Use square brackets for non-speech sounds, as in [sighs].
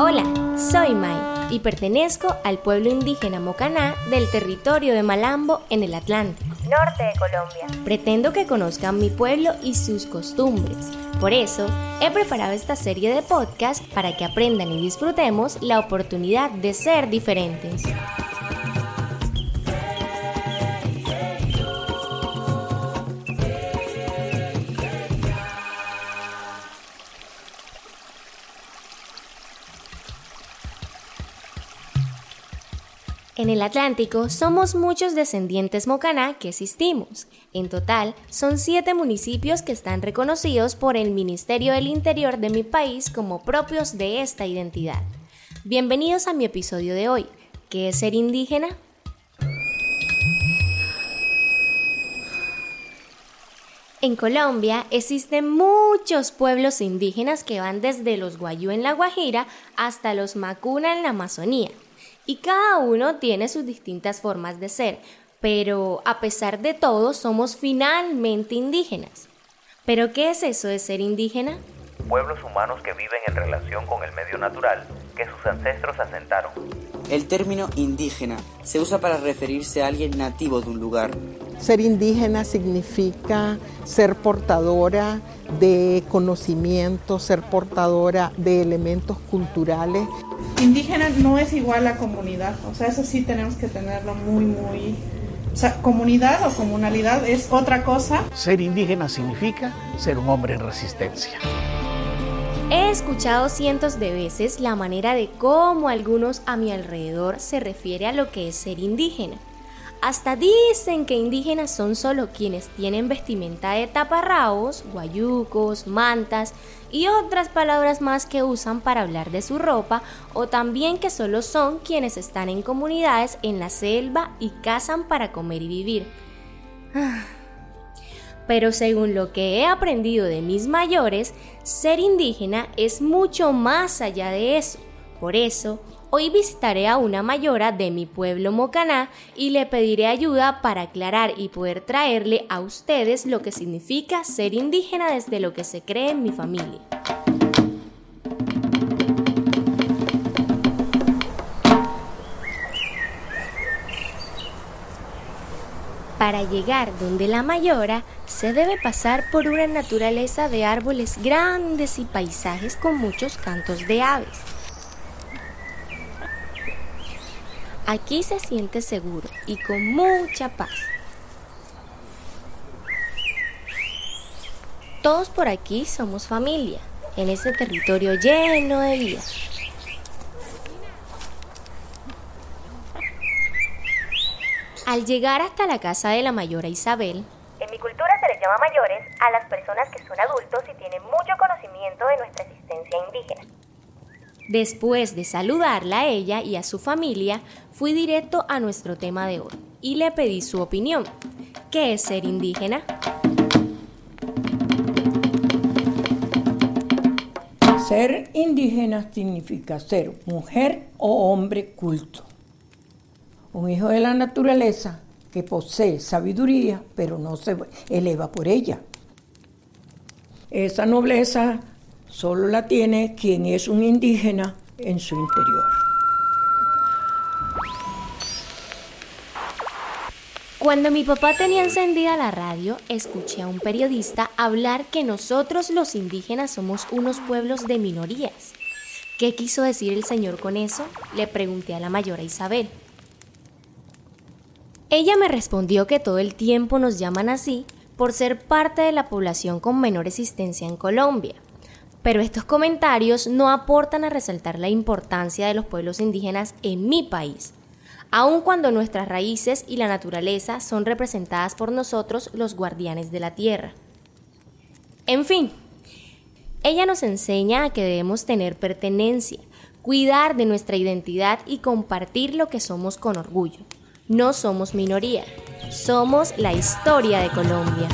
Hola, soy Mai y pertenezco al pueblo indígena Mocaná del territorio de Malambo en el Atlántico, norte de Colombia. Pretendo que conozcan mi pueblo y sus costumbres. Por eso, he preparado esta serie de podcasts para que aprendan y disfrutemos la oportunidad de ser diferentes. En el Atlántico somos muchos descendientes mocaná que existimos. En total, son siete municipios que están reconocidos por el Ministerio del Interior de mi país como propios de esta identidad. Bienvenidos a mi episodio de hoy. ¿Qué es ser indígena? En Colombia existen muchos pueblos indígenas que van desde los Guayú en la Guajira hasta los Macuna en la Amazonía y cada uno tiene sus distintas formas de ser, pero a pesar de todo somos finalmente indígenas. ¿Pero qué es eso de ser indígena? Pueblos humanos que viven en relación con el medio natural que sus ancestros asentaron. El término indígena se usa para referirse a alguien nativo de un lugar. Ser indígena significa ser portadora de conocimiento, ser portadora de elementos culturales indígena no es igual a comunidad, o sea, eso sí tenemos que tenerlo muy, muy... O sea, comunidad o comunalidad es otra cosa. Ser indígena significa ser un hombre en resistencia. He escuchado cientos de veces la manera de cómo algunos a mi alrededor se refiere a lo que es ser indígena. Hasta dicen que indígenas son solo quienes tienen vestimenta de taparrabos, guayucos, mantas y otras palabras más que usan para hablar de su ropa, o también que solo son quienes están en comunidades en la selva y cazan para comer y vivir. [sighs] Pero según lo que he aprendido de mis mayores, ser indígena es mucho más allá de eso. Por eso, Hoy visitaré a una mayora de mi pueblo Mocaná y le pediré ayuda para aclarar y poder traerle a ustedes lo que significa ser indígena desde lo que se cree en mi familia. Para llegar donde la mayora se debe pasar por una naturaleza de árboles grandes y paisajes con muchos cantos de aves. Aquí se siente seguro y con mucha paz. Todos por aquí somos familia, en este territorio lleno de vida. Al llegar hasta la casa de la mayora Isabel, en mi cultura se les llama mayores a las personas que son adultos y tienen mucho conocimiento de nuestra existencia indígena. Después de saludarla a ella y a su familia, fui directo a nuestro tema de hoy y le pedí su opinión. ¿Qué es ser indígena? Ser indígena significa ser mujer o hombre culto. Un hijo de la naturaleza que posee sabiduría, pero no se eleva por ella. Esa nobleza Solo la tiene quien es un indígena en su interior. Cuando mi papá tenía encendida la radio, escuché a un periodista hablar que nosotros los indígenas somos unos pueblos de minorías. ¿Qué quiso decir el señor con eso? Le pregunté a la mayora Isabel. Ella me respondió que todo el tiempo nos llaman así por ser parte de la población con menor existencia en Colombia, pero estos comentarios no aportan a resaltar la importancia de los pueblos indígenas en mi país, aun cuando nuestras raíces y la naturaleza son representadas por nosotros los guardianes de la tierra. En fin, ella nos enseña a que debemos tener pertenencia, cuidar de nuestra identidad y compartir lo que somos con orgullo. No somos minoría, somos la historia de Colombia.